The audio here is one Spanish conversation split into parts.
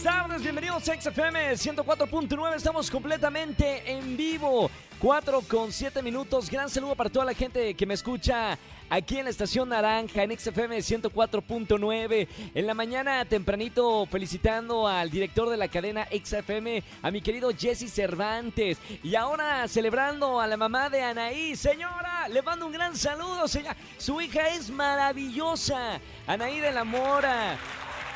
Buenas tardes, bienvenidos a XFM 104.9, estamos completamente en vivo, 4 con 7 minutos, gran saludo para toda la gente que me escucha aquí en la estación Naranja, en XFM 104.9, en la mañana tempranito felicitando al director de la cadena XFM, a mi querido Jesse Cervantes, y ahora celebrando a la mamá de Anaí, señora, le mando un gran saludo, señora, su hija es maravillosa, Anaí de la Mora,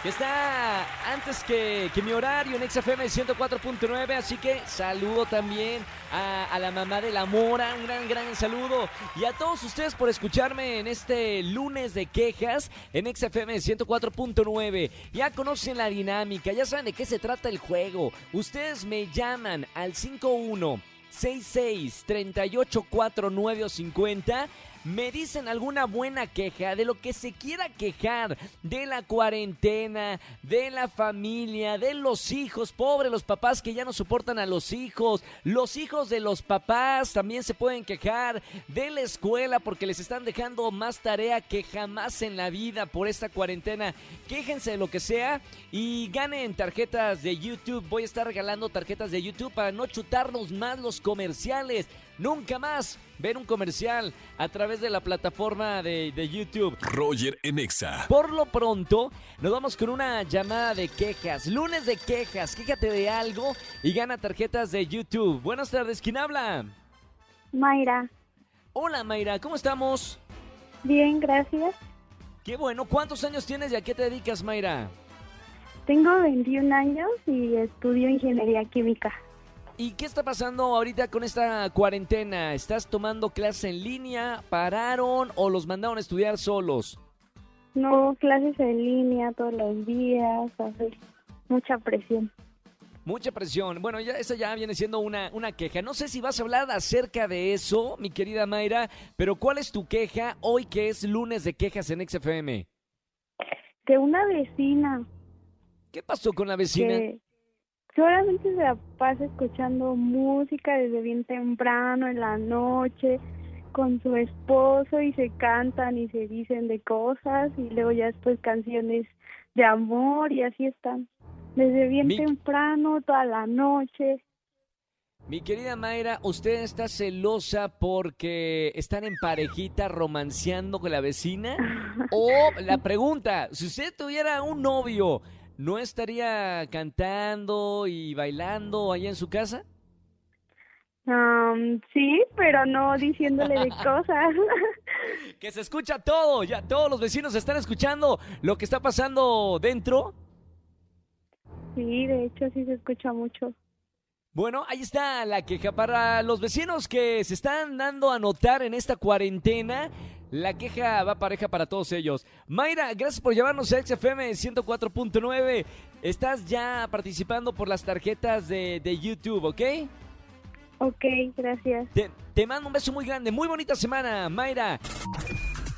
que está antes que, que mi horario en XFM 104.9, así que saludo también a, a, la mamá de la Mora, un gran, gran saludo. Y a todos ustedes por escucharme en este lunes de quejas en XFM 104.9. Ya conocen la dinámica, ya saben de qué se trata el juego. Ustedes me llaman al 51 66 38 49 50 me dicen alguna buena queja de lo que se quiera quejar, de la cuarentena, de la familia, de los hijos, pobre los papás que ya no soportan a los hijos, los hijos de los papás también se pueden quejar, de la escuela porque les están dejando más tarea que jamás en la vida por esta cuarentena. Quéjense de lo que sea y ganen tarjetas de YouTube. Voy a estar regalando tarjetas de YouTube para no chutarnos más los comerciales. Nunca más ver un comercial a través de la plataforma de, de, YouTube. Roger Enexa. Por lo pronto, nos vamos con una llamada de quejas. Lunes de quejas. Quéjate de algo y gana tarjetas de YouTube. Buenas tardes. ¿Quién habla? Mayra. Hola, Mayra. ¿Cómo estamos? Bien, gracias. Qué bueno. ¿Cuántos años tienes y a qué te dedicas, Mayra? Tengo 21 años y estudio ingeniería química. ¿Y qué está pasando ahorita con esta cuarentena? ¿Estás tomando clases en línea? ¿Pararon o los mandaron a estudiar solos? No, clases en línea todos los días, hace mucha presión. Mucha presión. Bueno, ya esa ya viene siendo una, una queja. No sé si vas a hablar acerca de eso, mi querida Mayra, pero ¿cuál es tu queja hoy que es lunes de quejas en XFM? De una vecina. ¿Qué pasó con la vecina? Que solamente se la pasa escuchando música desde bien temprano en la noche con su esposo y se cantan y se dicen de cosas y luego ya después canciones de amor y así están. Desde bien Mi- temprano, toda la noche. Mi querida Mayra, ¿usted está celosa porque están en parejita romanceando con la vecina? O la pregunta, si usted tuviera un novio, ¿no estaría cantando y bailando allá en su casa? Sí, pero no diciéndole de cosas. Que se escucha todo, ya todos los vecinos están escuchando lo que está pasando dentro. sí, de hecho sí se escucha mucho. Bueno, ahí está la queja para los vecinos que se están dando a notar en esta cuarentena. La queja va pareja para todos ellos. Mayra, gracias por llevarnos a XFM 104.9. Estás ya participando por las tarjetas de, de YouTube, ¿ok? Ok, gracias. Te, te mando un beso muy grande. Muy bonita semana, Mayra.